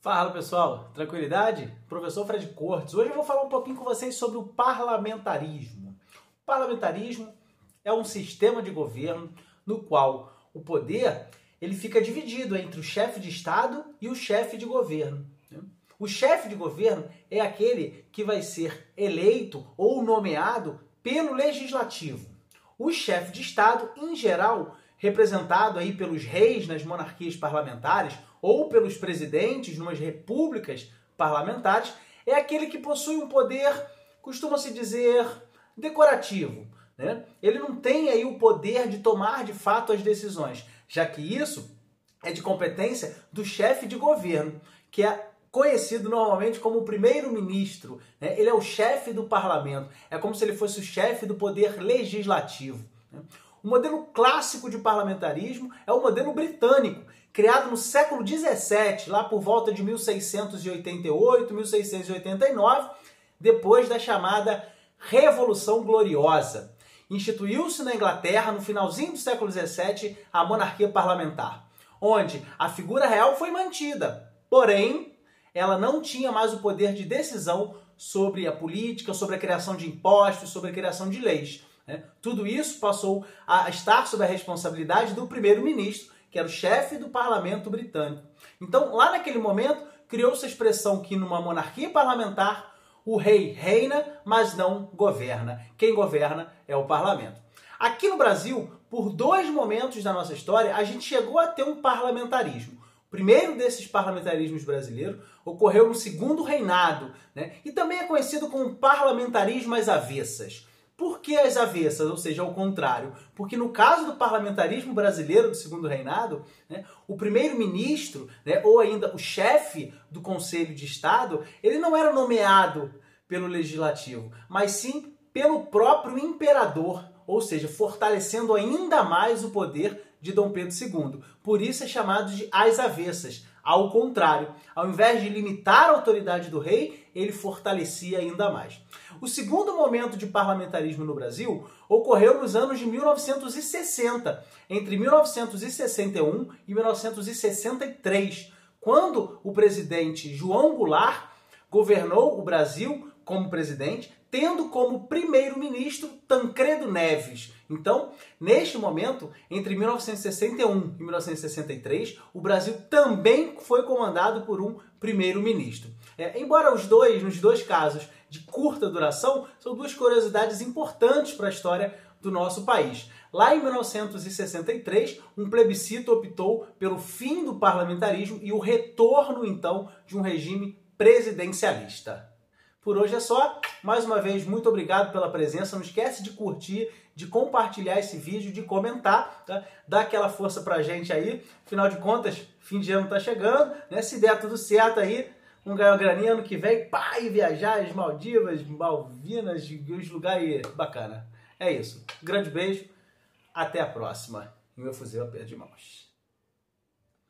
Fala pessoal, tranquilidade? Professor Fred Cortes. Hoje eu vou falar um pouquinho com vocês sobre o parlamentarismo. O parlamentarismo é um sistema de governo no qual o poder ele fica dividido entre o chefe de Estado e o chefe de governo. O chefe de governo é aquele que vai ser eleito ou nomeado pelo legislativo. O chefe de Estado, em geral, representado aí pelos reis nas monarquias parlamentares ou pelos presidentes numas repúblicas parlamentares, é aquele que possui um poder, costuma-se dizer, decorativo. Né? Ele não tem aí o poder de tomar de fato as decisões, já que isso é de competência do chefe de governo, que é conhecido normalmente como primeiro-ministro. Né? Ele é o chefe do parlamento, é como se ele fosse o chefe do poder legislativo. Né? O modelo clássico de parlamentarismo é o modelo britânico, criado no século XVII, lá por volta de 1688, 1689, depois da chamada Revolução Gloriosa. Instituiu-se na Inglaterra, no finalzinho do século XVII, a monarquia parlamentar, onde a figura real foi mantida, porém, ela não tinha mais o poder de decisão sobre a política, sobre a criação de impostos, sobre a criação de leis. Né? Tudo isso passou a estar sob a responsabilidade do primeiro-ministro, que era o chefe do parlamento britânico. Então, lá naquele momento, criou-se a expressão que numa monarquia parlamentar o rei reina, mas não governa. Quem governa é o parlamento. Aqui no Brasil, por dois momentos da nossa história, a gente chegou a ter um parlamentarismo. O primeiro desses parlamentarismos brasileiros ocorreu no segundo reinado, né? e também é conhecido como parlamentarismo às avessas. Por que as avessas, ou seja, ao contrário? Porque no caso do parlamentarismo brasileiro do segundo reinado, né, o primeiro-ministro, né, ou ainda o chefe do Conselho de Estado, ele não era nomeado pelo legislativo, mas sim pelo próprio imperador, ou seja, fortalecendo ainda mais o poder de Dom Pedro II. Por isso é chamado de as avessas. Ao contrário, ao invés de limitar a autoridade do rei, ele fortalecia ainda mais. O segundo momento de parlamentarismo no Brasil ocorreu nos anos de 1960, entre 1961 e 1963, quando o presidente João Goulart governou o Brasil como presidente, tendo como primeiro-ministro Tancredo Neves. Então, neste momento, entre 1961 e 1963, o Brasil também foi comandado por um primeiro-ministro. É, embora os dois, nos dois casos de curta duração, são duas curiosidades importantes para a história do nosso país. Lá em 1963, um plebiscito optou pelo fim do parlamentarismo e o retorno, então, de um regime presidencialista. Por hoje é só. Mais uma vez, muito obrigado pela presença. Não esquece de curtir, de compartilhar esse vídeo, de comentar, tá? Dá aquela força pra gente aí. Afinal de contas, fim de ano tá chegando, né? Se der tudo certo aí, um ganhar graninha ano que vem, pai, viajar as Maldivas, Malvinas, os lugares bacana. É isso. grande beijo. Até a próxima. Meu fuzil a de mãos.